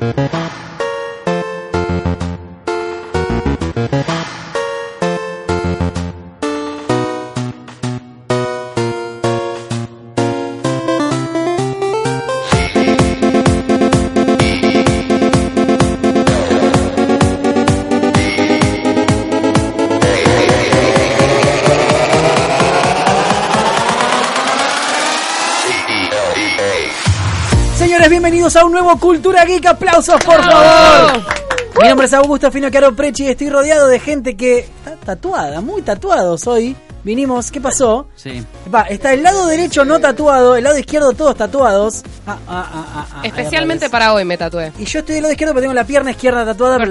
Thank you. Señores, bienvenidos a un nuevo Cultura Geek. Aplausos, por favor. Mi nombre es Augusto Fino Caro Prechi y estoy rodeado de gente que está tatuada, muy tatuados hoy. Vinimos, ¿qué pasó? Sí. Va, está el lado derecho no tatuado, el lado izquierdo todos tatuados. Ah, ah, ah, Especialmente para hoy me tatué. Y yo estoy del lado izquierdo porque tengo la pierna izquierda tatuada, pero